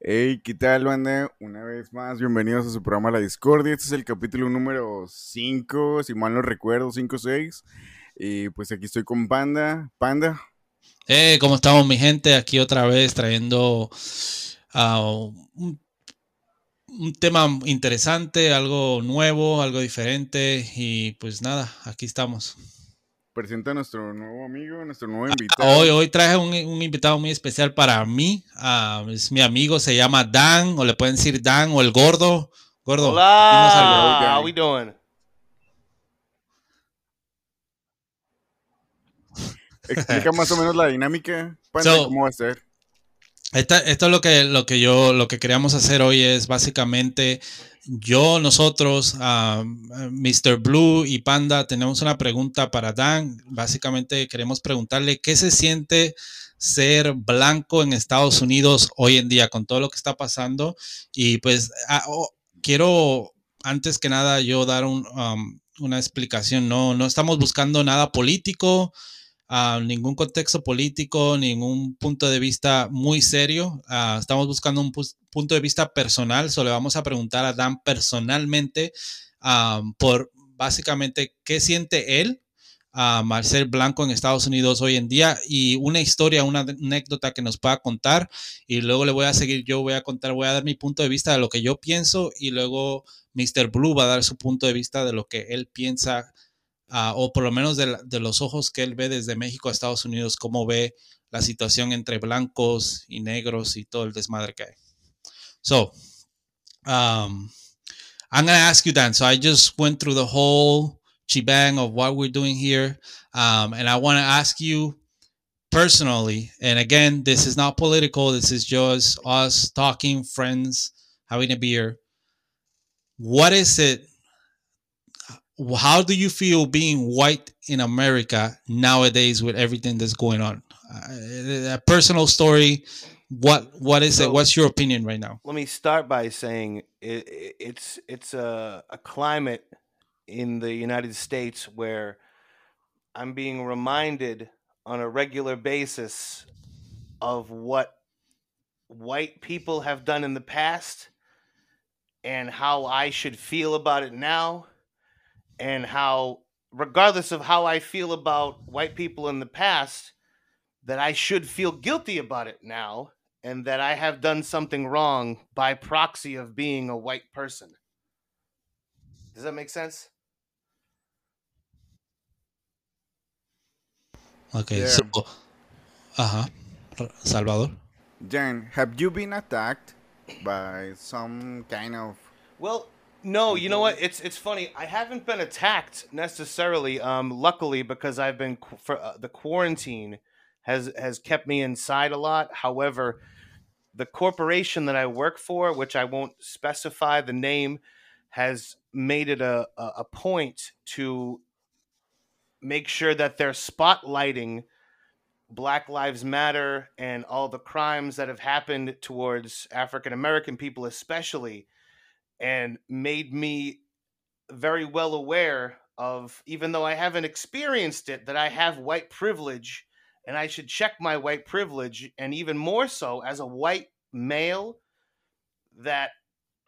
Hey, ¿qué tal, banda? Una vez más, bienvenidos a su programa La Discordia. Este es el capítulo número 5, si mal no recuerdo, 5 o 6. Y pues aquí estoy con Panda. Panda. Hey, ¿cómo estamos, mi gente? Aquí otra vez trayendo ah, un, un tema interesante, algo nuevo, algo diferente. Y pues nada, aquí estamos. Presenta a nuestro nuevo amigo, nuestro nuevo invitado. Hoy, hoy traje un, un invitado muy especial para mí. Ah, es mi amigo, se llama Dan, o le pueden decir Dan, o el gordo. Gordo. Hola, how we doing? Explica más o menos la dinámica, So- cómo va a ser. Esta- esto es lo que, lo que yo, lo que queríamos hacer hoy es básicamente yo, nosotros, ah, Mr. Blue y Panda, tenemos una pregunta para Dan. Básicamente queremos preguntarle qué se siente ser blanco en Estados Unidos hoy en día con todo lo que está pasando. Y pues ah, oh, quiero, antes que nada, yo dar un, um, una explicación. No, no estamos buscando nada político ningún contexto político, ningún punto de vista muy serio. Ah, estamos buscando un pus- punto de vista personal, solo vamos a preguntar a Dan personalmente ah, por básicamente qué siente él ah, al ser blanco en Estados Unidos hoy en día y una historia, una anécdota que nos pueda contar y luego le voy a seguir, yo voy a contar, voy a dar mi punto de vista de lo que yo pienso y luego Mr. Blue va a dar su punto de vista de lo que él piensa ah, o por lo menos de, la- de los ojos que él ve desde México a Estados Unidos, cómo ve la situación entre blancos y negros y todo el desmadre que hay. So, um, I'm going to ask you, Dan. So, I just went through the whole shebang of what we're doing here. Um, and I want to ask you personally, and again, this is not political, this is just us talking, friends, having a beer. What is it? How do you feel being white in America nowadays with everything that's going on? Uh, a personal story. What what is it? What's your opinion right now? Let me start by saying it, it, it's it's a, a climate in the United States where I'm being reminded on a regular basis of what white people have done in the past and how I should feel about it now and how regardless of how I feel about white people in the past that I should feel guilty about it now and that I have done something wrong by proxy of being a white person. Does that make sense? Okay, Yeah. so, uh-huh. Salvador. Dan, have you been attacked by some kind of Well, no, you know what? It's it's funny. I haven't been attacked necessarily. Um, luckily, because I've been qu- for uh, the quarantine has has kept me inside a lot. However, the corporation that I work for, which I won't specify the name, has made it a a, a point to make sure that they're spotlighting Black Lives Matter and all the crimes that have happened towards African American people, especially and made me very well aware of even though I haven't experienced it that I have white privilege and I should check my white privilege and even more so as a white male that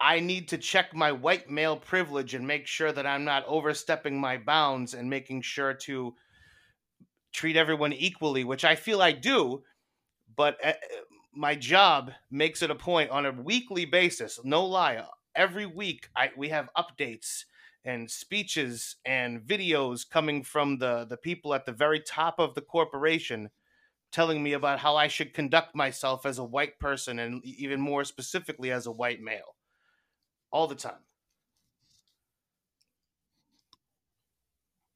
I need to check my white male privilege and make sure that I'm not overstepping my bounds and making sure to treat everyone equally which I feel I do but uh, my job makes it a point on a weekly basis no lie every week I we have updates and speeches and videos coming from the the people at the very top of the corporation telling me about how I should conduct myself as a white person and even more specifically as a white male. All the time.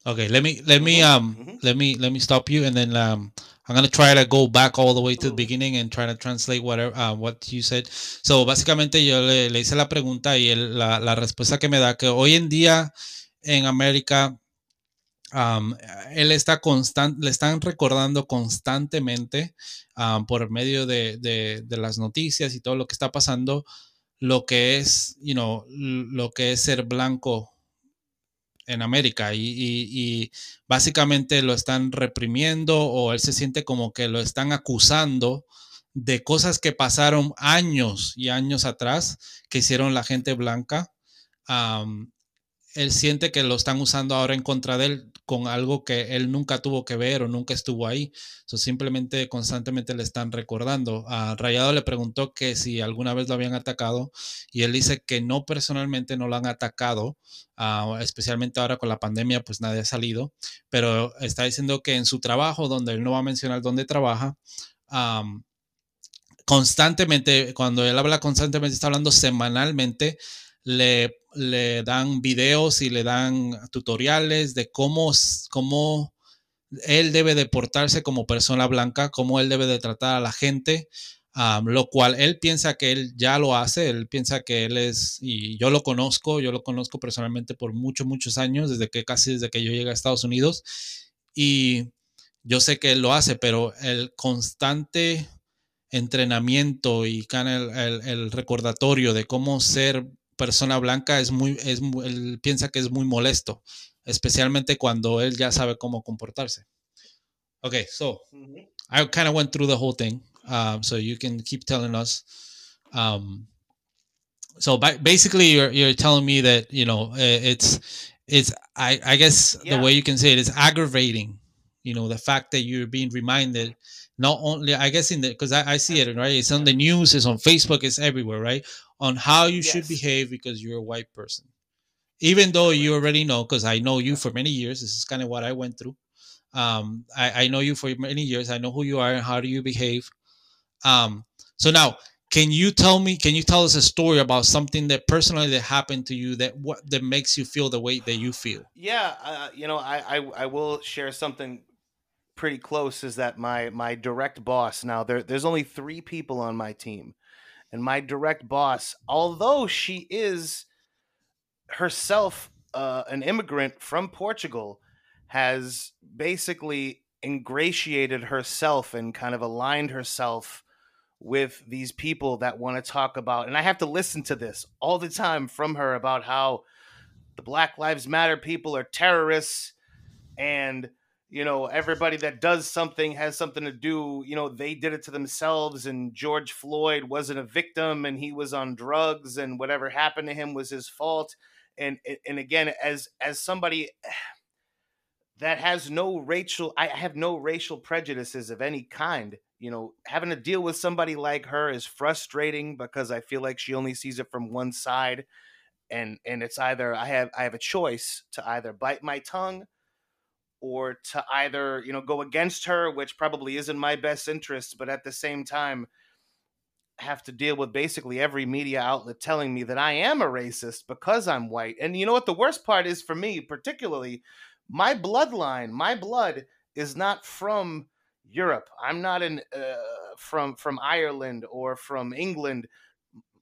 Okay, let me let me Mhm, um mhm. let me let me stop you and then um I'm gonna try to go back all the way to the beginning and try to translate whatever uh, what you said. So básicamente yo le, le hice la pregunta y él- la, la respuesta que me da que hoy en día en América um, él está constant, le están recordando constantemente um, por medio de, de, de las noticias y todo lo que está pasando lo que es, you know, lo que es ser blanco en América y, y- básicamente lo están reprimiendo o él se siente como que lo están acusando de cosas que pasaron años y años atrás que hicieron la gente blanca. él siente que lo están usando ahora en contra de él con algo que él nunca tuvo que ver o nunca estuvo ahí. So, simplemente constantemente le están recordando. A Rayado le preguntó que si alguna vez lo habían atacado y él dice que no personalmente no lo han atacado, uh, especialmente ahora con la pandemia, pues nadie ha salido, pero está diciendo que en su trabajo, donde él no va a mencionar dónde trabaja, constantemente, cuando él habla constantemente, está hablando semanalmente, le, le dan videos y le dan tutoriales de cómo, cómo él debe de portarse como persona blanca, cómo él debe de tratar a la gente, lo cual él piensa que él ya lo hace, él piensa que él es, y yo lo conozco, yo lo conozco personalmente por muchos, muchos años, desde que casi desde que yo llegué a Estados Unidos, y yo sé que él lo hace, pero el constante entrenamiento y el, el, recordatorio de cómo ser persona blanca es muy, es, él piensa que es muy molesto, especialmente cuando él ya sabe cómo comportarse. Okay, so I kind of went through the whole thing, um, so you can keep telling us. Um, so basically, you're you're telling me that you know it's it's I I guess yeah. the way you can say it is aggravating. You know the fact that you're being reminded not only I guess in the because I, I see it right. It's on the news, it's on Facebook, it's everywhere, right? On how you yes. should behave because you're a white person. Even though you already know, because I know you for many years, this is kind of what I went through. Um, I, I know you for many years. I know who you are and how do you behave. Um, so now, can you tell me? Can you tell us a story about something that personally that happened to you that what that makes you feel the way that you feel? Yeah, uh, you know, I, I I will share something pretty close is that my my direct boss now there there's only three people on my team and my direct boss although she is herself uh, an immigrant from Portugal has basically ingratiated herself and kind of aligned herself with these people that want to talk about and I have to listen to this all the time from her about how the Black Lives Matter people are terrorists and you know everybody that does something has something to do you know they did it to themselves and george floyd wasn't a victim and he was on drugs and whatever happened to him was his fault. And and again as as somebody that has no racial i have no racial prejudices of any kind you know having to deal with somebody like her is frustrating because i feel like she only sees it from one side. And and it's either i have i have a choice to either bite my tongue or to either you know go against her which probably isn't my best interest but at the same time have to deal with basically every media outlet telling me that I am a racist because I'm white. And you know what the worst part is for me particularly my bloodline, my blood is not from Europe. I'm not in uh, from from Ireland or from England.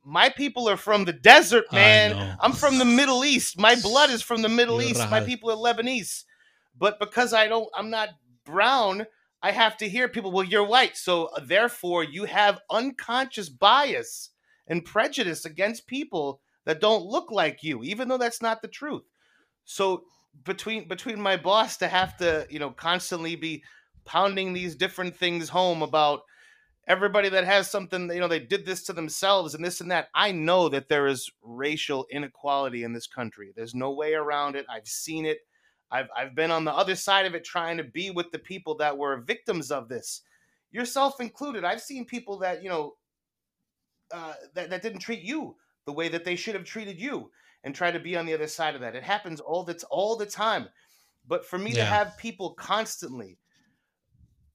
My people are from the desert, man. I'm from the Middle East. My blood is from the Middle East. My people are Lebanese. But because I don't, I'm not brown, I have to hear people, well, you're white. So uh, therefore, you have unconscious bias and prejudice against people that don't look like you, even though that's not the truth. So between between my boss to have to, you know, constantly be pounding these different things home about everybody that has something, you know, they did this to themselves and this and that. I know that there is racial inequality in this country. There's no way around it. I've seen it. I've I've been on the other side of it trying to be with the people that were victims of this, yourself included. I've seen people that you know uh, that that didn't treat you the way that they should have treated you, and try to be on the other side of that. It happens all the all the time. But for me yeah. to have people constantly,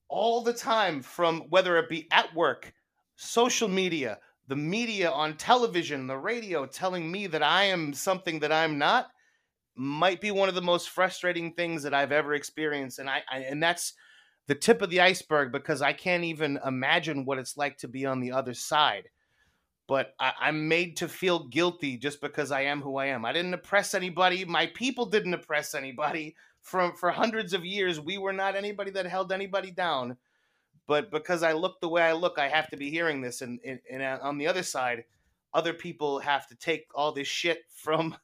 all the time, from whether it be at work, social media, the media on television, the radio, telling me that I am something that I'm not might be one of the most frustrating things that I've ever experienced, and I, I and that's the tip of the iceberg because I can't even imagine what it's like to be on the other side. But I, am made to feel guilty just because I am who I am. I didn't oppress anybody. My people didn't oppress anybody. From for hundreds of years, we were not anybody that held anybody down. But because I look the way I look, I have to be hearing this. And, and, and uh, on the other side, other people have to take all this shit from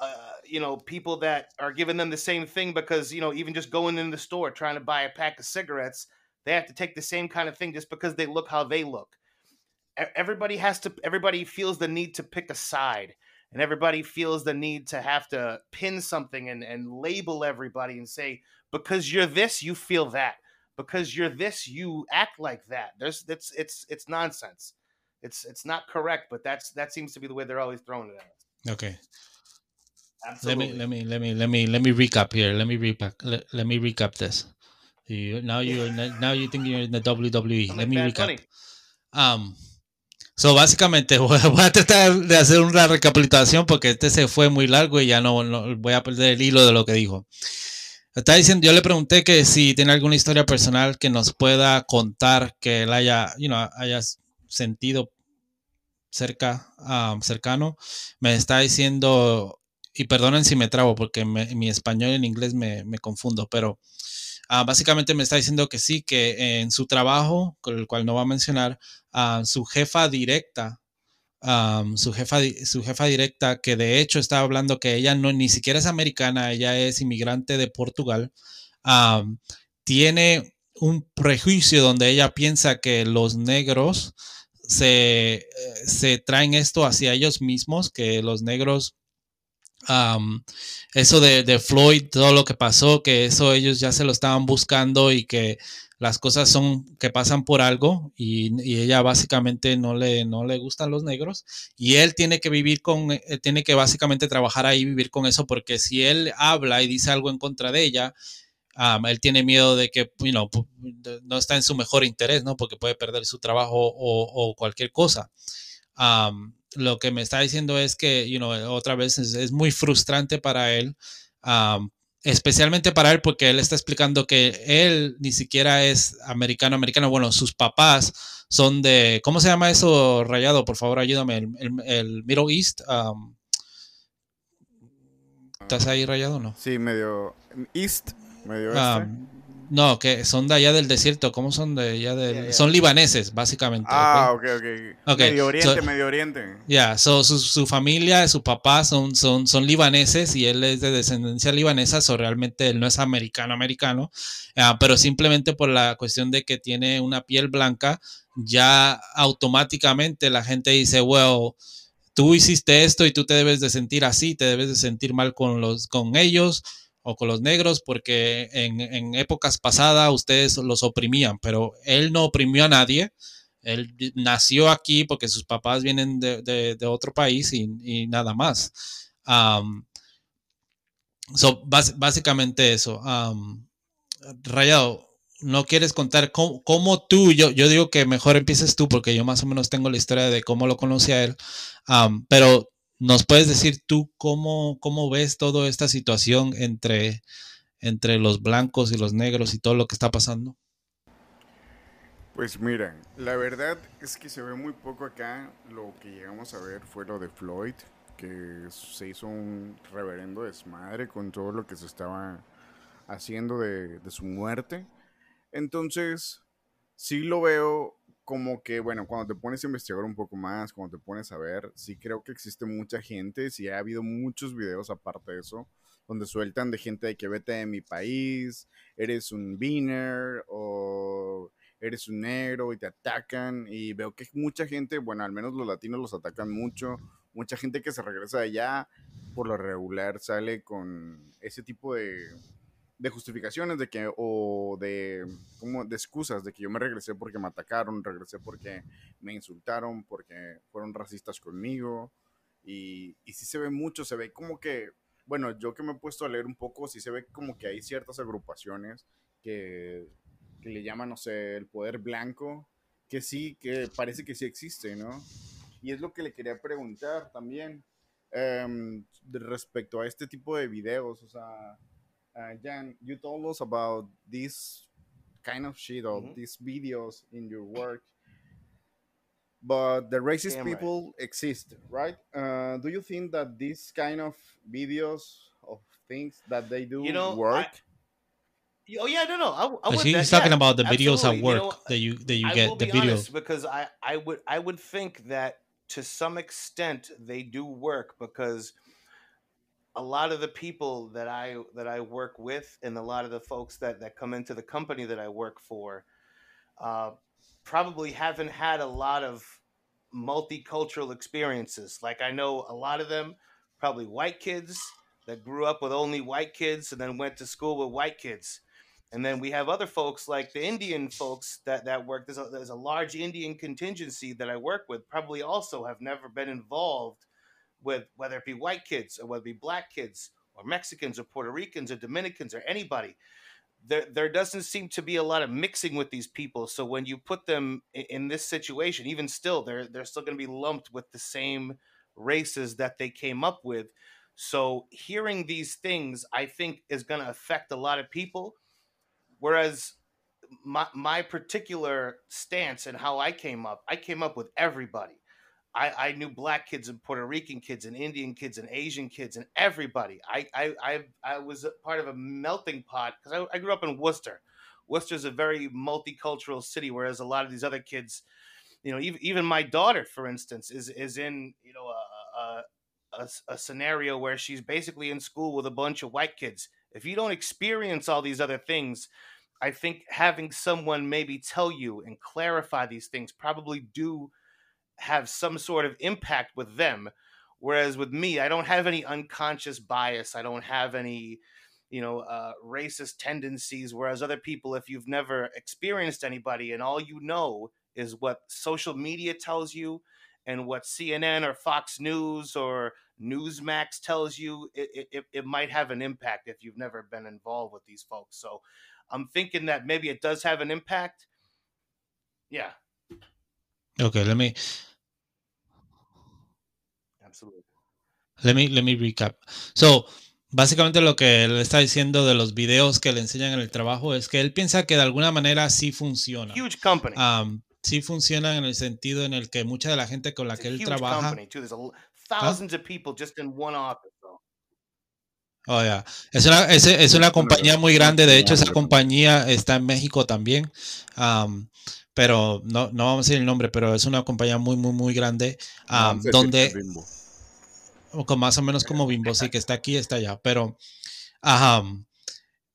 uh, you know, people that are giving them the same thing because, you know, even just going in the store trying to buy a pack of cigarettes, they have to take the same kind of thing just because they look how they look. Everybody has to. Everybody feels the need to pick a side, and everybody feels the need to have to pin something and and label everybody and say because you're this, you feel that. Because you're this, you act like that. There's it's it's it's nonsense. It's it's not correct, but that's that seems to be the way they're always throwing it at us. Okay. Absolutely. Let me let me let me let me let me recap here. Let me recap. Let, let me recap this. You, now you're now you think you're in the WWE. let me recap. Um, so básicamente voy a tratar de hacer una recapitulación porque este se fue muy largo y ya no, no voy a perder el hilo de lo que dijo. Está diciendo, yo le pregunté que si tiene alguna historia personal que nos pueda contar que él haya, you know, haya sentido cerca, um, cercano. Me está diciendo, y perdonen si me trabo porque mi español en inglés me, confundo, pero uh, básicamente me está diciendo que sí, que en su trabajo, con el cual no va a mencionar, uh, su jefa directa su, jefa, su jefa directa, que de hecho estaba hablando que ella no ni siquiera es americana, ella es inmigrante de Portugal, tiene un prejuicio donde ella piensa que los negros se, se traen esto hacia ellos mismos, que los negros eso de, de, Floyd, todo lo que pasó, que eso ellos ya se lo estaban buscando y que las cosas son que pasan por algo y, ella básicamente no le, no le gustan los negros y él tiene que vivir con, eh, tiene que básicamente trabajar ahí, vivir con eso, porque si él habla y dice algo en contra de ella, él tiene miedo de que no está en su mejor interés, ¿no? Porque puede perder su trabajo o, cualquier cosa. Lo que me está diciendo es que, you know, otra vez es, muy frustrante para él especialmente para él porque él está explicando que él ni siquiera es americano, americano. Bueno, sus papás son de, ¿cómo se llama eso, Rayado? Por favor, ayúdame. El, Middle East. ¿Estás ahí, Rayado no? Sí, medio East, medio este. No, que son de allá del desierto. ¿Cómo son de allá del...? Son libaneses, básicamente. Ah, ok, ok. Medio Oriente, Medio Oriente. Ya, su, su, familia, su papá son, son, son libaneses y él es de descendencia libanesa, so realmente él no es americano, americano, ah, pero simplemente por la cuestión de que tiene una piel blanca, ya automáticamente la gente dice, well, tú hiciste esto y tú te debes de sentir así, te debes de sentir mal con, los, con ellos o con los negros, porque en, épocas pasadas ustedes los oprimían, pero él no oprimió a nadie. Él nació aquí porque sus papás vienen de, otro país y, nada más. básicamente eso. Rayado, ¿no quieres contar cómo, tú, yo, yo digo que mejor empieces tú porque yo más o menos tengo la historia de cómo lo conocí a él, pero ¿Nos puedes decir tú cómo, cómo ves toda esta situación entre, entre los blancos y los negros y todo lo que está pasando? Pues mira, la verdad es que se ve muy poco acá. Lo que llegamos a ver fue lo de Floyd, que se hizo un reverendo desmadre con todo lo que se estaba haciendo de, de su muerte. Entonces, sí lo veo como que, bueno, cuando te pones a investigar un poco más, cuando te pones a ver, sí creo que existe mucha gente, sí ha habido muchos videos aparte de eso, donde sueltan de gente de que vete de mi país, eres un beaner o eres un negro y te atacan y veo que mucha gente, bueno, al menos los latinos los atacan mucho, mucha gente que se regresa de allá por lo regular sale con ese tipo de de justificaciones de que o de como de excusas de que yo me regresé porque me atacaron, regresé porque me insultaron, porque fueron racistas conmigo y, y sí se ve mucho, se ve como que, bueno, yo que me he puesto a leer un poco, sí se ve como que hay ciertas agrupaciones que, que le llaman, no sé, el poder blanco, que sí, que parece que sí existe, ¿no? Y es lo que le quería preguntar también em, respecto a este tipo de videos, o sea uh, Jan, you told us about this kind of shit or mm-hmm. these videos in your work, but the racist Damn people right. exist, right? Uh, do you think that these kind of videos of things that they do you know, work? I, Oh yeah, no, no. I, I he's that, talking yeah, about the videos absolutely. at work you know, that you that you I get the videos because I I would I would think that to some extent they do work because a lot of the people that I that I work with and a lot of the folks that that come into the company that I work for, uh, probably haven't had a lot of multicultural experiences. Like I know a lot of them, probably white kids that grew up with only white kids and then went to school with white kids. And then we have other folks like the Indian folks that, that work. There's a, there's a large Indian contingency that I work with, probably also have never been involved with whether it be white kids or whether it be black kids or Mexicans or Puerto Ricans or Dominicans or anybody. There, there doesn't seem to be a lot of mixing with these people. So when you put them in, in this situation, even still, they're they're still going to be lumped with the same races that they came up with. So hearing these things, I think, is going to affect a lot of people. Whereas my my particular stance and how I came up, I came up with everybody. I, I knew black kids and Puerto Rican kids and Indian kids and Asian kids and everybody. I I I, I was part of a melting pot because I, I grew up in Worcester. Worcester is a very multicultural city, whereas a lot of these other kids, you know, even even my daughter, for instance, is is in you know a, a a, a scenario where she's basically in school with a bunch of white kids. If you don't experience all these other things, I think having someone maybe tell you and clarify these things probably do have some sort of impact with them. Whereas with me, I don't have any unconscious bias. I don't have any, you know, uh, racist tendencies. Whereas other people, if you've never experienced anybody and all you know is what social media tells you and what CNN or Fox News or Newsmax tells you, it, it, it might have an impact if you've never been involved with these folks. So I'm thinking that maybe it does have an impact. Yeah. Okay, let me Absolutely. let me let me recap. So, básicamente lo que él está diciendo de los videos que le enseñan en el trabajo es que él piensa que de alguna manera sí funciona. Huge company. Um, sí funcionan en el sentido en el que mucha de la gente con la It's que él trabaja company too. There's a, l- thousands of people just in one office. Though. Oh, ya. Es una, es, es una compañía muy grande. De hecho, esa compañía está en México también. Am, pero no, no vamos a decir el nombre, pero es una compañía muy, muy, muy grande. Es donde, con más o menos como Bimbo, sí, que está aquí, está allá. Pero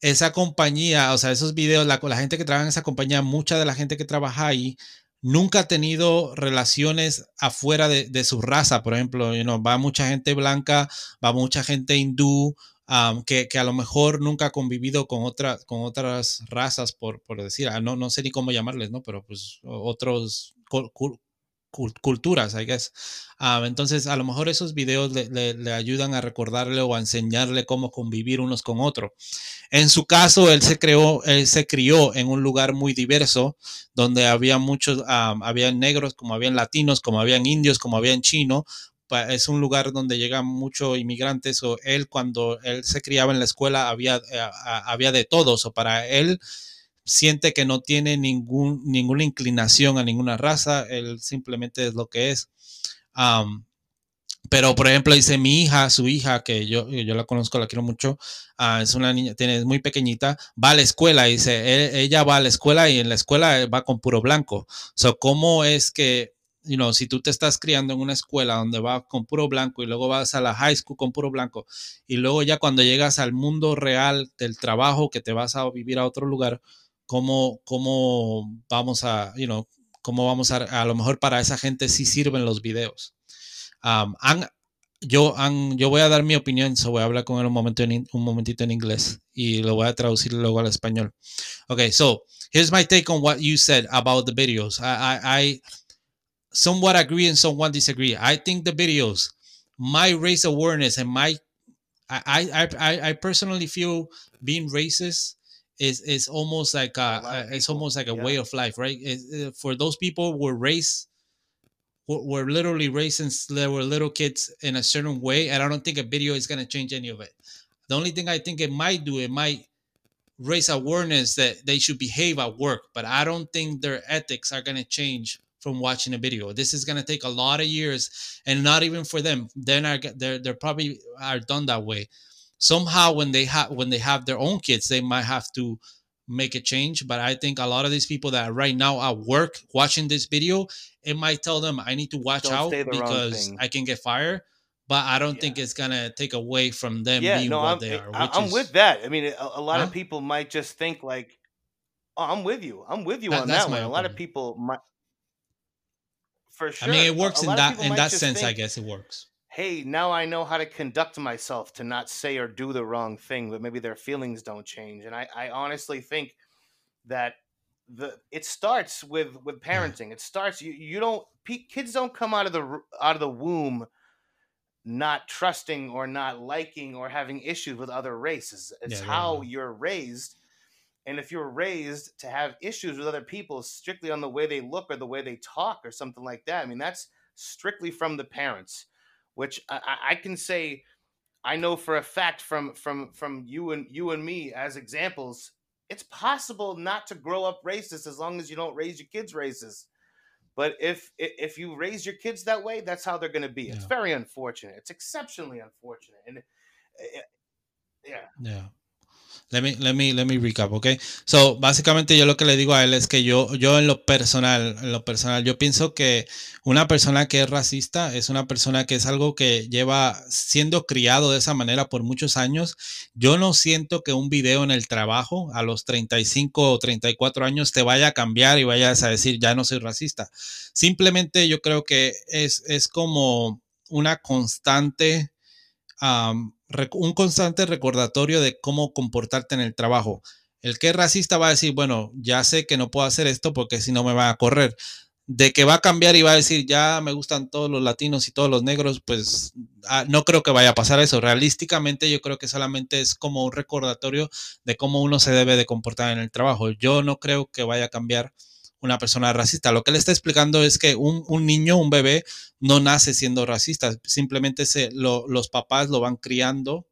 esa compañía, o sea, esos videos, la, la gente que trabaja en esa compañía, mucha de la gente que trabaja ahí nunca ha tenido relaciones afuera de, su raza. Por ejemplo, you know, va mucha gente blanca, va mucha gente hindú, um, que, que a lo mejor nunca ha convivido con, con otras razas, por, por decir, ah, no, no sé ni cómo llamarles, ¿no? Pero pues otros culturas, I guess. Ah, entonces, a lo mejor esos videos le, ayudan a recordarle o a enseñarle cómo convivir unos con otros. En su caso, él se creó, él se crió en un lugar muy diverso, donde había muchos, habían negros, como habían latinos, como habían indios, como habían chinos. Es un lugar donde llegan muchos inmigrantes. O él, cuando él se criaba en la escuela, había, eh, había de todos. O para él, siente que no tiene ningún, ninguna inclinación a ninguna raza. Él simplemente es lo que es. Am, pero, por ejemplo, dice mi hija, su hija, que yo, yo la conozco, la quiero mucho, ah, es una niña, tiene, es muy pequeñita, va a la escuela, dice, "E- ella va a la escuela y en la escuela va con puro blanco. So, ¿cómo es que, you know, si tú te estás criando en una escuela donde va con puro blanco y luego vas a la high school con puro blanco y luego ya cuando llegas al mundo real del trabajo, que te vas a vivir a otro lugar, ¿cómo, cómo vamos a, you know, cómo vamos a, a lo mejor para esa gente sí sirven los videos? Yo, yo voy a dar mi opinión, so voy a hablar con él un, momento en un momentito en inglés y lo voy a traducir luego al español. Okay, so here's my take on what you said about the videos. I, I, I somewhat agree and somewhat disagree. I think the videos, my race awareness and my, I, I, I, I personally feel being racist is is almost like a, it's almost like a yeah. way of life, right? Uh, for those people were raised were, were literally raised since they were little kids in a certain way, and I don't think a video is gonna change any of it. The only thing I think it might do, it might raise awareness that they should behave at work, but I don't think their ethics are gonna change from watching a video. This is gonna take a lot of years, and not even for them. They're not. They're they're probably are done that way. Somehow, when they have when they have their own kids, they might have to make a change. But I think a lot of these people that are right now at work watching this video, it might tell them I need to watch Don't out say the wrong because. I can get fired. But I don't Yeah. think it's gonna take away from them Yeah, being no, what I'm, they eh, are. I- which I'm is- with that. I mean, a, a lot Huh? of people might just think like, Oh, I'm with you. I'm with you That- on that one. A lot of people might, for sure. I mean, it works a in lot that in that sense. I guess it works. Hey, now I know how to conduct myself to not say or do the wrong thing, but maybe their feelings don't change. And I, I honestly think that the it starts with with mm. parenting. It starts you you don't pe- kids don't come out of the out of the womb not trusting or not liking or having issues with other races. It's Yeah, how yeah. you're raised. And if you're raised to have issues with other people strictly on the way they look or the way they talk or something like that, I mean, that's strictly from the parents, which I, I- can say I know for a fact from from from you and you and me as examples, it's possible not to grow up racist as long as you don't raise your kids racist. But if if you raise your kids that way, that's how they're going to be. It's Yeah. very unfortunate. It's exceptionally unfortunate. And uh, yeah, Yeah. Let me, let me, let me recap, ¿ok? So, básicamente yo lo que le digo a él es que yo, yo en lo personal, en lo personal, yo pienso que una persona que es racista es una persona que es algo que lleva siendo criado de esa manera por muchos años. Yo no siento que un video en el trabajo a los 35 o 34 años te vaya a cambiar y vayas a decir, ya no soy racista. Simplemente yo creo que es, es como una constante um, un constante recordatorio de cómo comportarte en el trabajo. El que es racista va a decir, bueno, ya sé que no puedo hacer esto porque si no me van a correr. De que va a cambiar y va a decir, ya me gustan todos los latinos y todos los negros, pues ah, no creo que vaya a pasar eso. Realísticamente yo creo que solamente es como un recordatorio de cómo uno se debe de comportar en el trabajo. Yo no creo que vaya a cambiar una persona racista. Lo que le está explicando es que un, un niño, un bebé, no nace siendo racista, simplemente se, lo, los papás lo van criando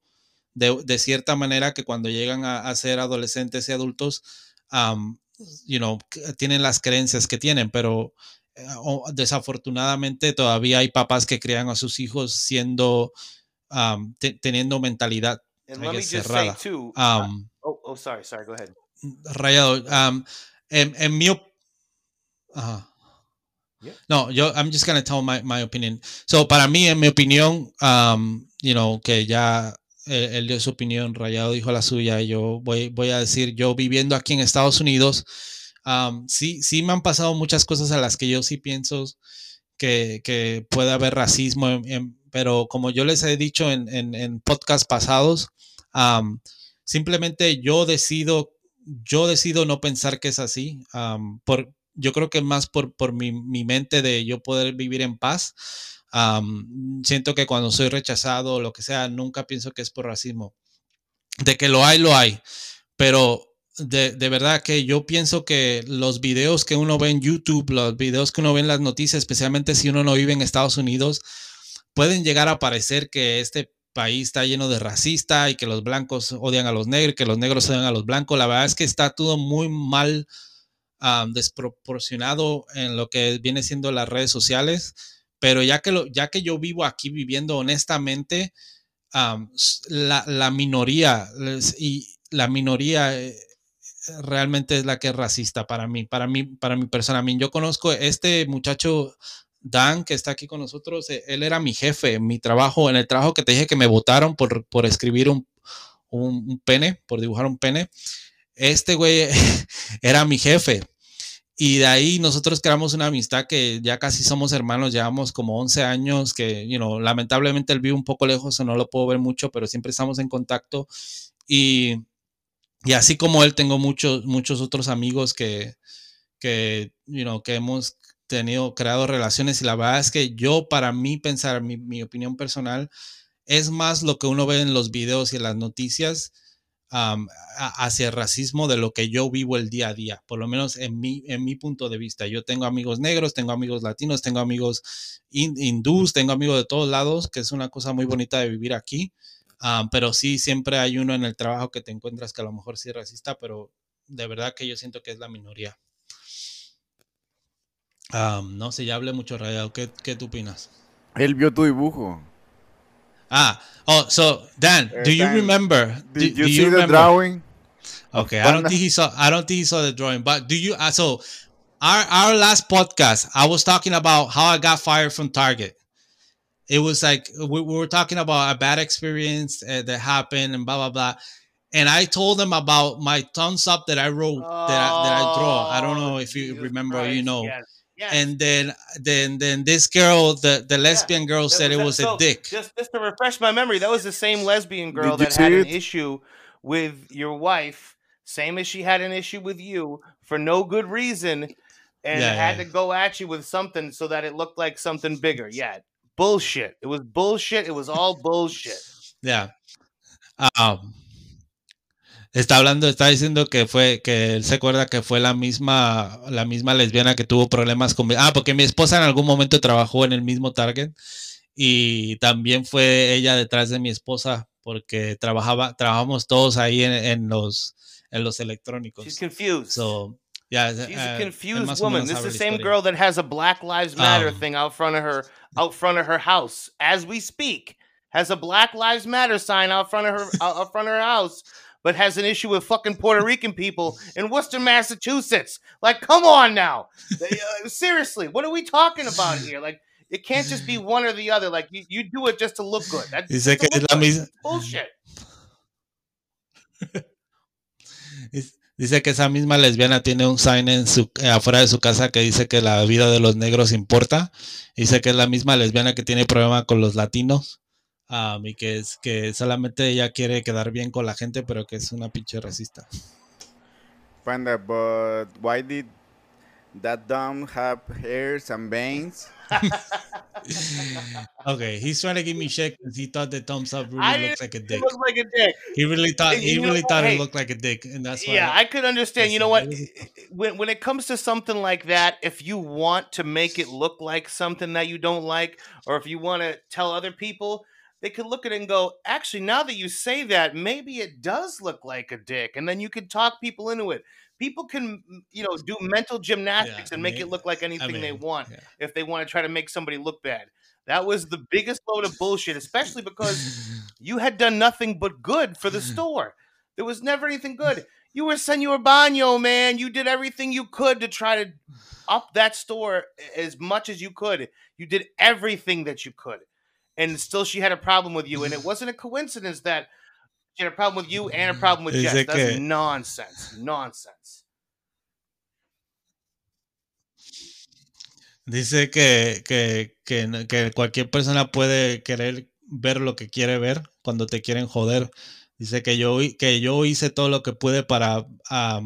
de, de, cierta manera que cuando llegan a, a ser adolescentes y adultos, um, you know, tienen las creencias que tienen, pero uh, desafortunadamente todavía hay papás que crían a sus hijos siendo, um, teniendo mentalidad cerrada. Um, oh, oh, sorry, sorry, go ahead. Rayado, um, en, en mi Uh, yeah. No, yo, I'm just going to tell my, my opinion. So, para mí, en mi opinión, um, you know, que ya él, él, dio su opinión, Rayado dijo la suya, y yo voy, voy a decir, yo viviendo aquí en Estados Unidos, um, sí, sí me han pasado muchas cosas a las que yo sí pienso que, que puede haber racismo, en, en, pero como yo les he dicho en, en, en podcasts pasados, um, simplemente yo decido, yo decido no pensar que es así, por yo creo que más por, por mi, mi, mente de yo poder vivir en paz. Siento que cuando soy rechazado o lo que sea, nunca pienso que es por racismo. De que lo hay, lo hay. Pero de, de, verdad que yo pienso que los videos que uno ve en YouTube, los videos que uno ve en las noticias, especialmente si uno no vive en Estados Unidos, pueden llegar a parecer que este país está lleno de racista y que los blancos odian a los negros, que los negros odian a los blancos. La verdad es que está todo muy mal Desproporcionado en lo que viene siendo las redes sociales, pero ya que, lo, ya que yo vivo aquí viviendo honestamente, la, la, minoría y la minoría eh, realmente es la que es racista para mí, para mí, para mi persona. A mí, yo conozco este muchacho Dan que está aquí con nosotros, eh, él era mi jefe en mi trabajo, en el trabajo que te dije que me votaron por, por escribir un, un, un pene, por dibujar un pene. Este güey era mi jefe. Y de ahí nosotros creamos una amistad que ya casi somos hermanos, llevamos como 11 años, que, you know, lamentablemente él vive un poco lejos, o no lo puedo ver mucho, pero siempre estamos en contacto. Y, y así como él, tengo muchos, muchos otros amigos que, que, you know, que hemos tenido, creado relaciones. Y la verdad es que yo, para mí pensar, mi, mi opinión personal, es más lo que uno ve en los videos y en las noticias hacia el racismo de lo que yo vivo el día a día, por lo menos en mi, en mi punto de vista. Yo tengo amigos negros, tengo amigos latinos, tengo amigos hindús, tengo amigos de todos lados, que es una cosa muy bonita de vivir aquí. Pero sí, siempre hay uno en el trabajo que te encuentras que a lo mejor sí es racista, pero de verdad que yo siento que es la minoría. No sé, ya hablé mucho, Rayado. ¿Qué, ¿Qué tú opinas? Él vio tu dibujo. Ah, oh, so Dan, Uh, do you Dan, remember? Did do, you do see the remember? drawing? Okay, I don't think he saw. I don't think he saw the drawing. But do you? Uh, so, our our last podcast, I was talking about how I got fired from Target. It was like we, we were talking about a bad experience uh, that happened and blah blah blah. and I told them about my thumbs up that I wrote that, I, that I draw. I don't know if you Jesus remember, or you know. Yes. Yes. And then then then this girl, the the lesbian girl, That said it was so, a dick. Just, just to refresh my memory, that was the same lesbian girl Did that had see an issue with your wife, same as she had an issue with you for no good reason, and Yeah, had yeah. to go at you with something so that it looked like something bigger. Yeah, bullshit. It was bullshit. It was all bullshit. Yeah. Ah, está hablando, está diciendo que fue, que él se acuerda que fue la misma, la misma lesbiana que tuvo problemas con Ah, porque mi esposa en algún momento trabajó en el mismo Target y también fue ella detrás de mi esposa porque trabajaba, trabajamos todos ahí en, en los, en los electrónicos. She's confused. So, yeah, She's eh, a él confused woman. This is the same historia. girl that has a Black Lives Matter Um, thing out front of her, out front of her house as we speak. Has a Black Lives Matter sign out front of her, out front of her house, but has an issue with fucking Puerto Rican people in Worcester, Massachusetts. Like, come on now, uh, seriously, what are we talking about here? Like, it can't just be one or the other. Like, you, you do it just to look good. That's Dice que es la misma, bullshit. Dice- que esa misma lesbiana tiene un sign en su, afuera de su casa que dice que la vida de los negros importa. Dice que es la misma lesbiana que tiene problema con los latinos. Um, y que es que solamente ella quiere quedar bien con la gente, pero que es una pinche racista. Panda, but why did that dumb have hairs and veins? Okay, he's trying to give me shit because he thought the thumbs up really looks like a It dick. looks like a dick. He really thought he you know really thought Hey. it looked like a dick, and that's why. yeah, I could understand. You know what? When when it comes to something like that, if you want to make it look like something that you don't like, or if you want to tell other people, they could look at it and go, "Actually, now that you say that, maybe it does look like a dick," and then you could talk people into it. People can, you know, do mental gymnastics Yeah, and make it look like I anything they want yeah. if they want to try to make somebody look bad. That was the biggest load of bullshit, especially because you had done nothing but good for the store. There was never anything good. You were Senor Baño, man. You did everything you could to try to up that store as much as you could. You did everything that you could. And still she had a problem with you. And it wasn't a coincidence that she had a problem with you and a problem with Jess. That's nonsense. Nonsense. Dice que, que, que, que cualquier persona puede querer ver lo que quiere ver cuando te quieren joder. Dice que yo, que yo hice todo lo que pude para a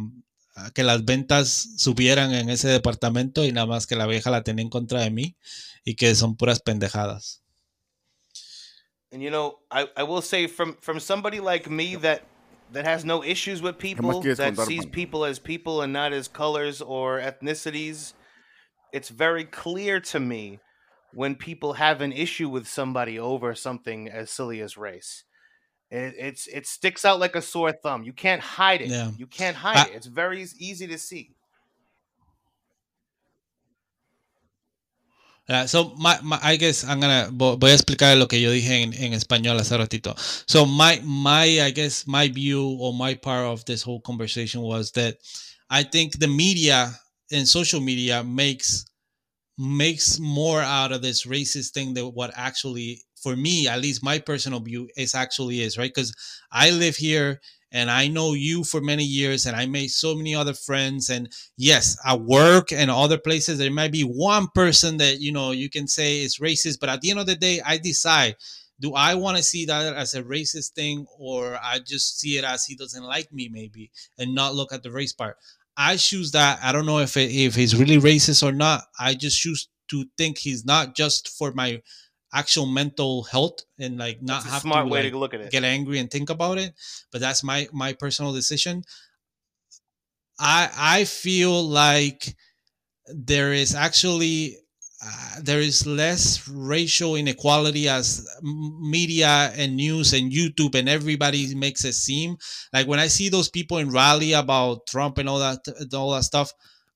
que las ventas subieran en ese departamento y nada más que la vieja la tenía en contra de mí y que son puras pendejadas. And you know, I, I will say from from somebody like me that that has no issues with people, that sees people as people and not as colors or ethnicities, it's very clear to me when people have an issue with somebody over something as silly as race. It, it's it sticks out like a sore thumb. You can't hide it. Yeah. You can't hide I- it. It's very easy to see. Yeah, so my, my I guess I'm gonna vo- voy a explicar lo que yo dije en, en español hace ratito. So my my I guess my view or my part of this whole conversation was that I think the media and social media makes makes more out of this racist thing than what actually for me at least my personal view is actually is right because i live here and i know you for many years and i made so many other friends and yes at work and other places there might be one person that you know you can say is racist but at the end of the day i decide do i want to see that as a racist thing or i just see it as he doesn't like me maybe and not look at the race part I choose that. I don't know if it, if he's really racist or not. I just choose to think he's not just for my actual mental health and like not That's have smart to way like, to look at it. get angry and think about it. But that's my my personal decision. I I feel like there is actually uh, there is less racial inequality as media and news and YouTube and everybody makes it seem. Like when I see those people in rally about Trump and all that all that stuff,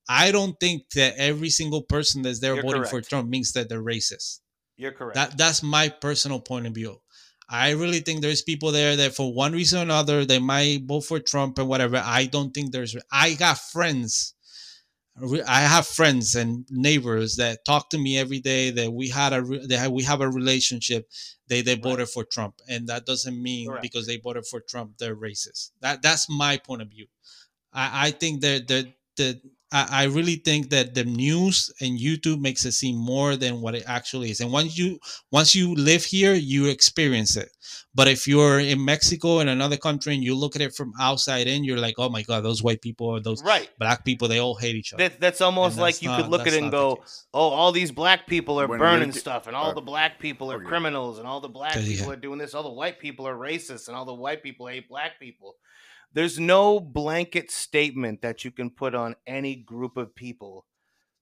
I don't think that every single person that's there You're voting for. Trump means that they're racist. You're correct. That that's my personal point of view. I really think there's people there that for one reason or another they might vote for Trump and whatever. I don't think there's I got friends. I have friends and neighbors that talk to me every day that we had a that we have a relationship. They they right. voted for Trump, and that doesn't mean Correct. because they voted for Trump they're racist. That that's my point of view. I, I think that the the I, I really think that the news and YouTube makes it seem more than what it actually is. And once you once you live here, you experience it. But if you're in Mexico in another country and you look at it from outside in, you're like, oh my god, those white people or those right. black people, they all hate each other. That, that's almost like you not, could look at it and go, oh, all these black people are when burning stuff, and all uh, the black people are okay. criminals, and all the black people yeah. are doing this, all the white people are racist, and all the white people hate black people there's no blanket statement that you can put on any group of people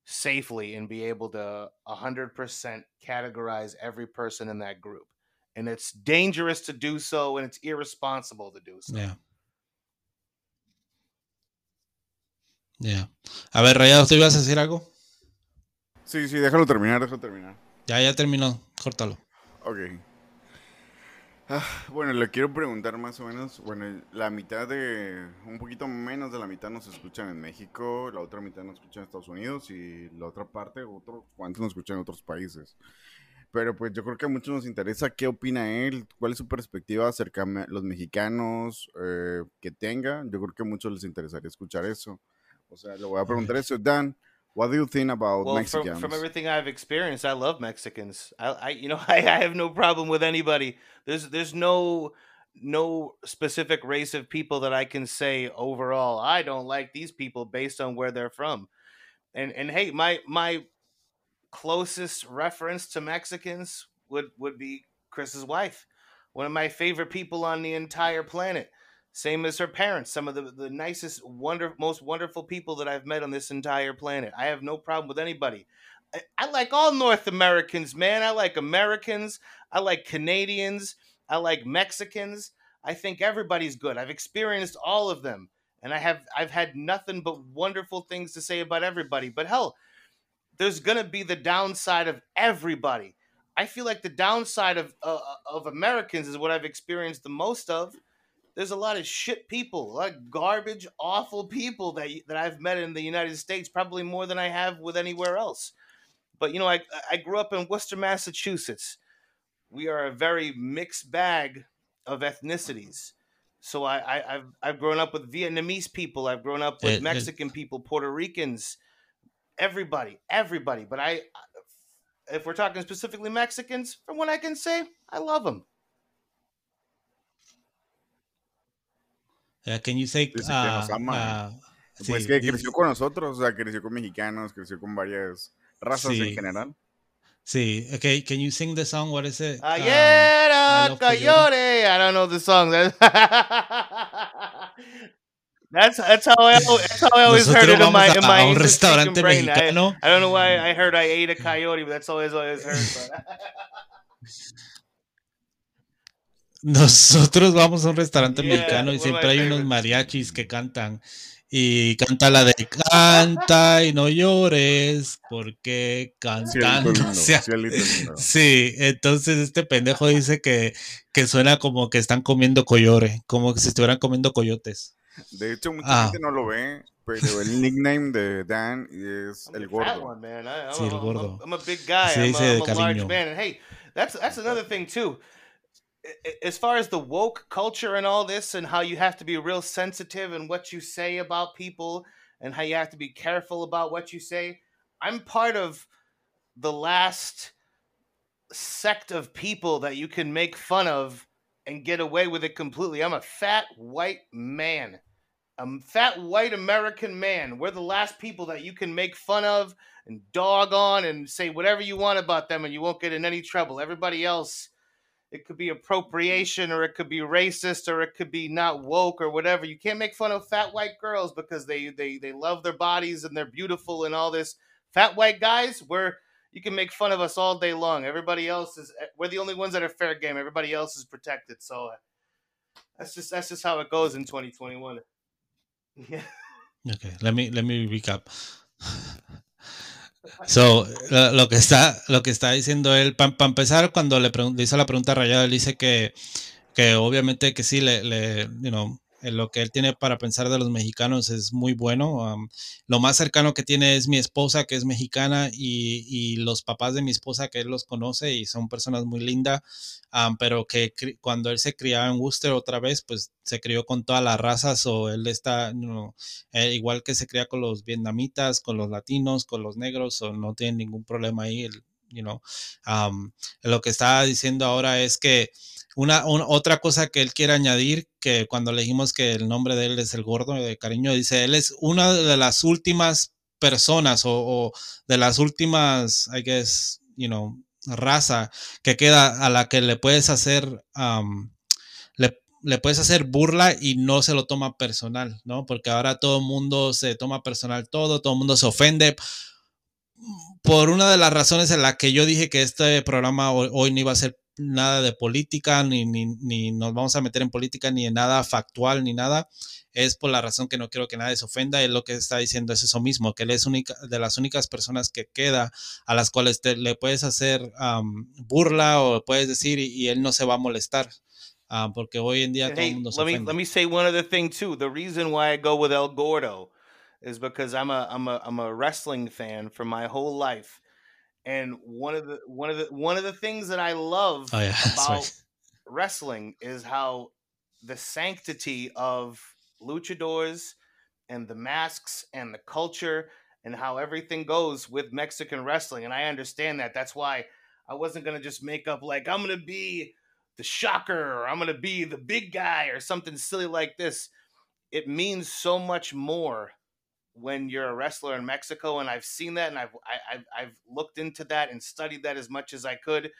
safely and be able to 100% categorize every person in that group. And it's dangerous to do so and it's irresponsible to do so. Yeah. Yeah. A ver, Rayado, ¿tú ibas a decir algo? Sí, sí, déjalo terminar, déjalo terminar. Ya, ya terminó. Córtalo. Ok. Ah, bueno, le quiero preguntar más o menos, bueno, la mitad de, un poquito menos de la mitad nos escuchan en México, la otra mitad nos escuchan en Estados Unidos y la otra parte, otro, ¿cuántos nos escuchan en otros países? Pero pues yo creo que a muchos nos interesa qué opina él, cuál es su perspectiva acerca de los mexicanos eh, que tenga. Yo creo que a muchos les interesaría escuchar eso. O sea, le voy a preguntar eso. Dan, What do you think about well, Mexicans? From, from everything I've experienced, I love Mexicans. I, I you know, I, I have no problem with anybody. There's there's no no specific race of people that I can say overall I don't like these people based on where they're from. And and hey, my my closest reference to Mexicans would would be Chris's wife. One of my favorite people on the entire planet. Same as her parents, some of the, the nicest, wonder, most wonderful people that I've met on this entire planet. I have no problem with anybody. I, I like all North Americans, man. I like Americans. I like Canadians. I like Mexicans. I think everybody's good. I've experienced all of them, and I have I've had nothing but wonderful things to say about everybody. But hell, there's gonna be the downside of everybody. I feel like the downside of uh, of Americans is what I've experienced the most of there's a lot of shit people, like garbage, awful people that that I've met in the United States, probably more than I have with anywhere else. But you know, I I grew up in Worcester, Massachusetts. We are a very mixed bag of ethnicities. So I, I have I've grown up with Vietnamese people. I've grown up with it, Mexican it, people, Puerto Ricans, everybody, everybody. But I, if we're talking specifically Mexicans, from what I can say, I love them. Uh, can you say Dice que nos uh, ama. uh, Pues sí, que dice- creció con nosotros, o sea, creció con mexicanos, creció con varias razas en general. sí, okay, can you sing the song? What is it? Um, I Ayer love Coyote. I don't know the song. That's that's how I that's how I always heard it in my vamos in my a un restaurante brain. I. I don't know why I heard I ate a coyote, but that's always always heard. Nosotros vamos a un restaurante Yeah, mexicano y siempre hay unos mariachis que cantan y canta la de canta y no llores porque cantando Cielito lindo, se ha- cielito lindo. Sí, entonces este pendejo dice que, que suena como que están comiendo coyore, como que si estuvieran comiendo coyotes. De hecho, mucha Ah. gente no lo ve, pero el nickname de Dan es I'm el gordo. one, man. I, I'm, Sí, el a, I'm, gordo. a, I'm a big guy. Se I'm, dice a, de I'm a large cariño. man. And hey, that's that's another thing too. As far as the woke culture and all this, and how you have to be real sensitive and what you say about people, and how you have to be careful about what you say. I'm part of the last sect of people that you can make fun of and get away with it completely. I'm a fat white man. A fat white American man. We're the last people that you can make fun of and dog on and say whatever you want about them and you won't get in any trouble. Everybody else, it could be appropriation or it could be racist or it could be not woke or whatever. You can't make fun of fat white girls because they they they love their bodies and they're beautiful and all this. Fat white guys, we're you can make fun of us all day long. Everybody else is we're the only ones that are fair game. Everybody else is protected. So uh, that's just that's just how it goes in 2021. Yeah. Okay, let me let me recap. So, lo, que está lo que está diciendo él, para empezar, cuando le, le hizo la pregunta a Rayado, él dice que, que obviamente que sí, le, le, you know, lo que él tiene para pensar de los mexicanos es muy bueno. lo más cercano que tiene es mi esposa, que es mexicana, y, los papás de mi esposa, que él los conoce y son personas muy lindas, pero que cuando él se criaba en Worcester otra vez, pues se crió con todas las razas, o él está eh, igual que se cría con los vietnamitas, con los latinos, con los negros, o no tiene ningún problema ahí. You know, lo que está diciendo ahora es que una, otra cosa que él quiere añadir, que cuando le que el nombre de él es el gordo de cariño, dice, él es una de las últimas personas o, de las últimas, I guess, you know, raza que queda a la que le puedes hacer, le, le, puedes hacer burla y no se lo toma personal, ¿no? Porque ahora todo el mundo se toma personal todo, todo el mundo se ofende por una de las razones en la que yo dije que este programa hoy, no iba a ser nada de política, ni, ni, nos vamos a meter en política, ni en nada factual, ni nada, es por la razón que no quiero que nadie se ofenda. Él lo que está diciendo es eso mismo, que él es única, de las únicas personas que queda a las cuales le puedes hacer burla o puedes decir y, él no se va a molestar. Ah, porque hoy en día todo el mundo se let let me say one other thing too. The reason why I go with El Gordo is because I'm a I'm a I'm a wrestling fan for my whole life. And one of the one of the one of the things that I love oh, yeah. about wrestling is how the sanctity of luchadors and the masks and the culture and how everything goes with Mexican wrestling. And I understand that. That's why I wasn't gonna just make up like I'm gonna be the shocker or I'm gonna be the big guy or something silly like this. It means so much more when you're a wrestler in Mexico, and I've seen that, and I've I, have i I've looked into that and studied that as much as I could.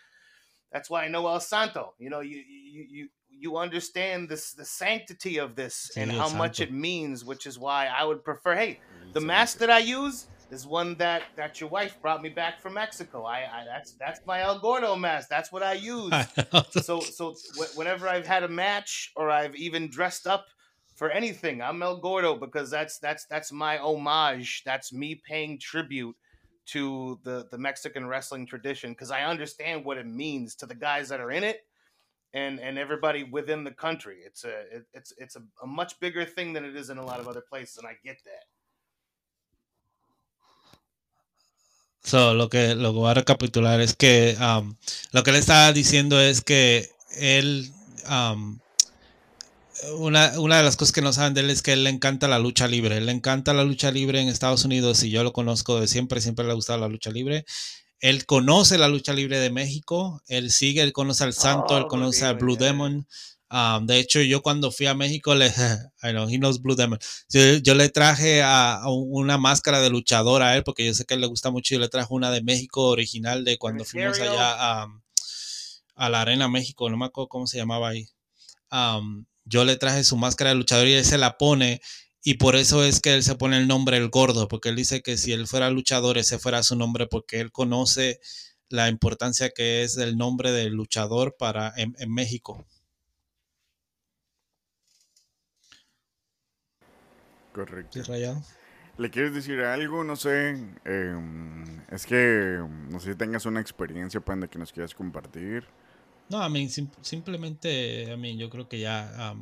That's why I know El Santo. You know, you you you you understand this the sanctity of this and how much it means, which is why I would prefer. Hey, the mask that I use is one that that your wife brought me back from Mexico. I, I that's that's my El Gordo mask. That's what I use. so so whenever I've had a match or I've even dressed up for anything. I'm El Gordo because that's that's that's my homage. That's me paying tribute to the the Mexican wrestling tradition because I understand what it means to the guys that are in it and and everybody within the country. It's a it, it's it's a, a much bigger thing than it is in a lot of other places, and I get that. So, lo que lo que voy a recapitular es que um, lo que le estaba diciendo es que él um, una, una, de las cosas que no saben de él es que él le encanta la lucha libre. Él le encanta la lucha libre en Estados Unidos y yo lo conozco de siempre, siempre le ha gustado la lucha libre. Él conoce la lucha libre de México, él sigue, él conoce al Santo, él oh, conoce al Blue Demon. Um, de hecho, yo cuando fui a México, le, I know, he knows Blue Demon. Yo, le traje a, una máscara de luchador a él, porque yo sé que él le gusta mucho. Yo le traje una de México original de cuando fuimos allá a, a la Arena México, no me acuerdo cómo se llamaba ahí. Um, yo le traje su máscara de luchador y él se la pone. Y por eso es que él se pone el nombre el gordo, porque él dice que si él fuera luchador, ese fuera su nombre, porque él conoce la importancia que es el nombre del luchador para en, México. Correcto. ¿Le quieres decir algo? No sé. Em, es que no sé si tengas una experiencia para que nos quieras compartir. No, a mí simplemente, a mí yo creo que ya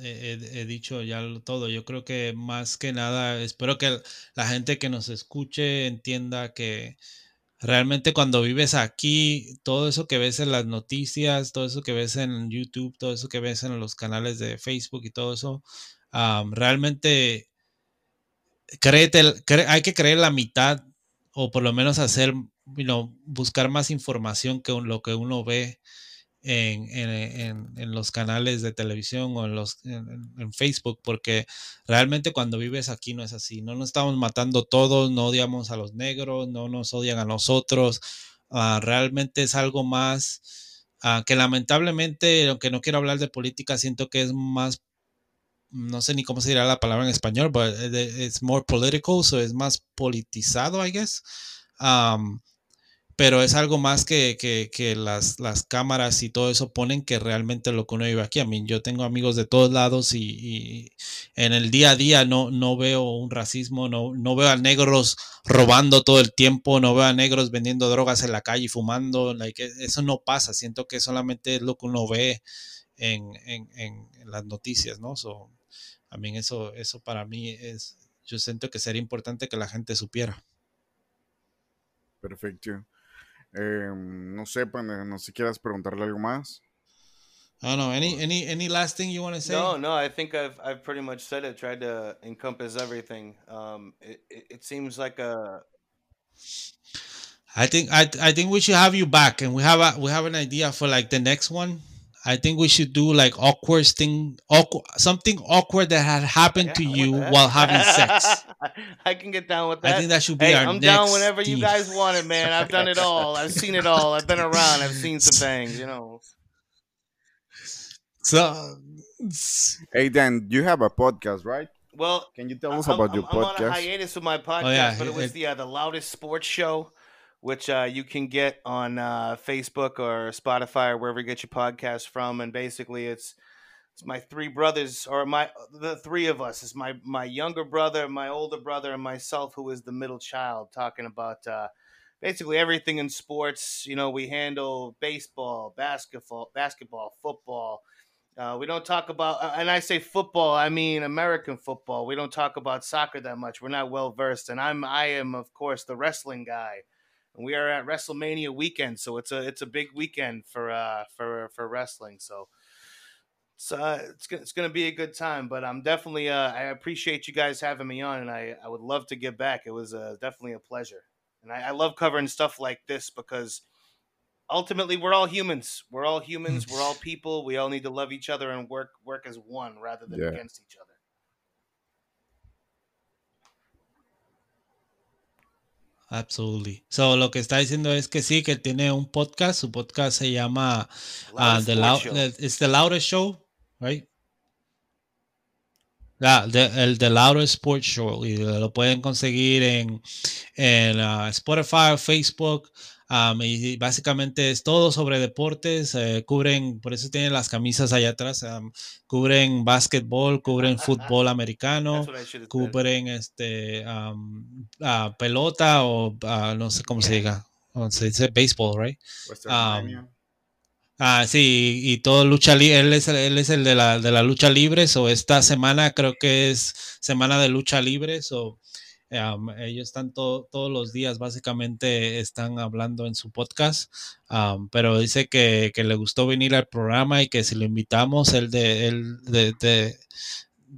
he, dicho ya todo. Yo creo que más que nada, espero que la gente que nos escuche entienda que realmente cuando vives aquí, todo eso que ves en las noticias, todo eso que ves en YouTube, todo eso que ves en los canales de Facebook y todo eso, realmente créete, hay que creer la mitad o por lo menos hacer, buscar más información que lo que uno ve en, los canales de televisión o en, los, en, Facebook, porque realmente cuando vives aquí no es así. No nos estamos matando todos, no odiamos a los negros, no nos odian a nosotros. Ah, realmente es algo más ah, que lamentablemente, aunque no quiero hablar de política, siento que es más no sé ni cómo se dirá la palabra en español, pero es more political, so es más politizado, I guess pero es algo más que, que, las, las, cámaras y todo eso ponen que realmente lo que uno vive aquí. A mí, yo tengo amigos de todos lados y, en el día a día no, no veo un racismo, no, no, veo a negros robando todo el tiempo, no veo a negros vendiendo drogas en la calle y fumando. Like, eso no pasa, siento que solamente es lo que uno ve en, en, en las noticias, ¿no? A mí eso, eso para mí es, yo siento que sería importante que la gente supiera. Perfecto. Eh, no sé, no sé si quieras preguntarle algo más. I don't know. Any any any last thing you want to say? No, no. I think I've I've pretty much said it. Tried to encompass everything. Um, it, it, it seems like a. I think I I think we should have you back, and we have a we have an idea for like the next one. I think we should do like awkward thing, awkward, something awkward that had happened Yeah, to you while having sex. I can get down with that. I think that should be Hey, our I'm next down whenever you guys want it, man. I've done it all. I've seen it all. I've been around. I've seen some things, you know. So, Hey Dan, you have a podcast, right? Well, Can you tell us I'm, about your I'm- I'm on a hiatus with my podcast, Oh, yeah, but it was it- the uh, the loudest sports show, which uh, you can get on uh, Facebook or Spotify or wherever you get your podcast from. And basically, it's it's my three brothers, or my the three of us. It's my my younger brother, my older brother, and myself, who is the middle child, talking about. Uh, Basically everything in sports, you know, we handle baseball, basketball, basketball, football, uh, we don't talk about, uh, and I say football, I mean American football. We don't talk about soccer that much. We're not well versed, and I'm, I am, of course, the wrestling guy. And we are at WrestleMania weekend, so it's a, it's a big weekend for, uh, for, for wrestling. So it's, uh, it's, it's going to be a good time. But I'm definitely, uh, I appreciate you guys having me on, and I, I would love to get back. It was uh, definitely a pleasure, and I, I love covering stuff like this because ultimately we're all humans we're all humans we're all people we all need to love each other and work work as one rather than Yeah. against each other Absolutely. So, lo que está diciendo es que sí, que tiene un podcast. Su podcast se llama uh, Loudest the, Sports Lou- Show. the- It's the Loudest Show, right? Yeah, the, el The Loudest Sports Show. Y lo pueden conseguir en, en uh, Spotify, Facebook. Um, y básicamente es todo sobre deportes. eh, cubren, por eso tienen las camisas allá atrás. um, cubren básquetbol, cubren fútbol americano cubren este am, ah, pelota o ah, no sé cómo se diga ¿Cómo se dice béisbol right ah sí y todo lucha libre él es el, él es el de la de la lucha libre o esta semana creo que es semana de lucha libre o ellos están to- todos los días básicamente están hablando en su podcast pero dice que, que le gustó venir al programa y que si lo invitamos él de él de, de-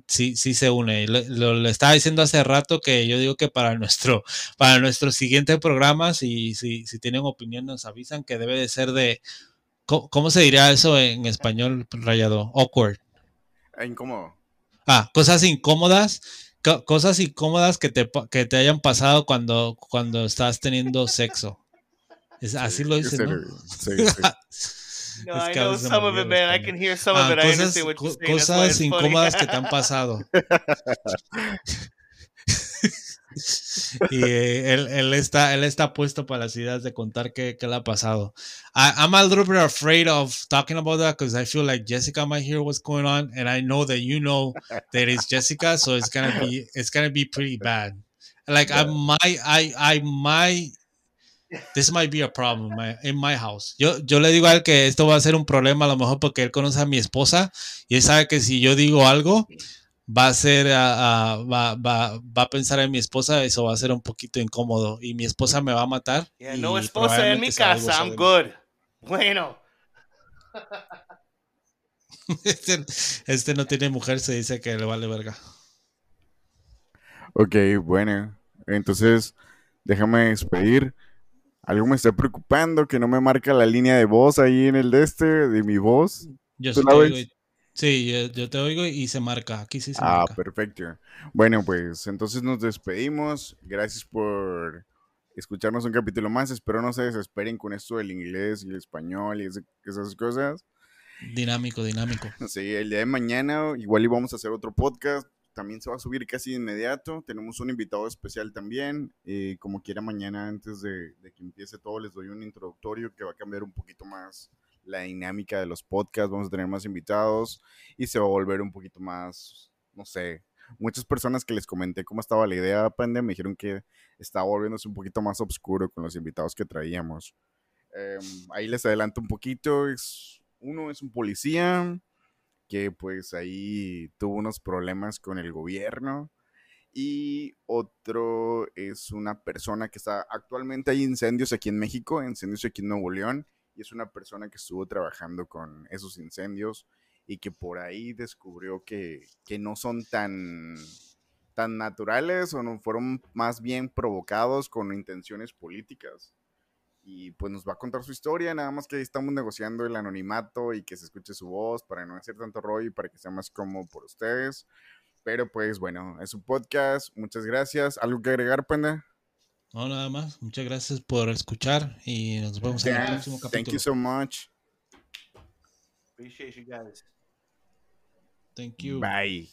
sí, sí se une. Lo, lo- le estaba diciendo hace rato que yo digo que para nuestro, para nuestro siguiente programa, si, si, si tienen opinión, nos avisan que debe de ser de. ¿Cómo, cómo se diría eso en español rayado? Awkward. Ah, incómodo. Ah, cosas incómodas. Co- cosas incómodas que te, que te hayan pasado cuando, cuando estás teniendo sexo. Es, así lo dicen, ¿no? sí, sí. no, Es I que a know some of it man I can hear some of Ah, it I cosas, understand what you're saying cosas incómodas que te han pasado. y eh, él, él está, él está puesto para las ideas de contar qué, qué le ha pasado. I, I'm a little bit afraid of talking about that because I feel like Jessica might hear what's going on, and I know that you know that it's Jessica, so it's gonna be it's gonna be pretty bad. Like I might, I, I might. This might be a problem in my, in my house. Yo, yo le digo a él que esto va a ser un problema a lo mejor porque él conoce a mi esposa y él sabe que si yo digo algo va a ser, va, va, va a pensar en mi esposa, eso va a ser un poquito incómodo y mi esposa me va a matar. yeah y no esposa en mi casa I'm good bueno Este, este no tiene mujer, se dice que le vale verga. Ok, bueno. Entonces, déjame despedir. Algo me está preocupando que no me marca la línea de voz ahí en el de este, de mi voz. Yo ¿Tú sí Sí, yo, yo te oigo y se marca. Aquí sí se Ah, marca. perfecto. Bueno, pues entonces nos despedimos. Gracias por escucharnos un capítulo más. Espero no se desesperen con esto del inglés y el español y ese- esas cosas. Dinámico, dinámico. Sí, el día de mañana igual íbamos a hacer otro podcast. También se va a subir casi de inmediato. Tenemos un invitado especial también. Eh, como quiera mañana, antes de, de que empiece todo, les doy un introductorio que va a cambiar un poquito más la dinámica de los podcasts. Vamos a tener más invitados y se va a volver un poquito más, no sé. Muchas personas que les comenté cómo estaba la idea, Panda, me dijeron que estaba volviéndose un poquito más oscuro con los invitados que traíamos. Em, ahí les adelanto un poquito. Es, uno es un policía, que pues ahí tuvo unos problemas con el gobierno. Y otro es una persona que está, actualmente hay incendios aquí en México, incendios aquí en Nuevo León, y es una persona que estuvo trabajando con esos incendios y que por ahí descubrió que, que no son tan, tan naturales o no fueron más bien provocados con intenciones políticas. Y pues nos va a contar su historia, nada más que estamos negociando el anonimato y que se escuche su voz para no hacer tanto rollo y para que sea más cómodo por ustedes. Pero pues bueno, es un podcast. Muchas gracias. ¿Algo que agregar, Panda? No, nada más. Muchas gracias por escuchar y nos vemos en el próximo capítulo. Thank you so much. Appreciate you guys. Thank you. Bye.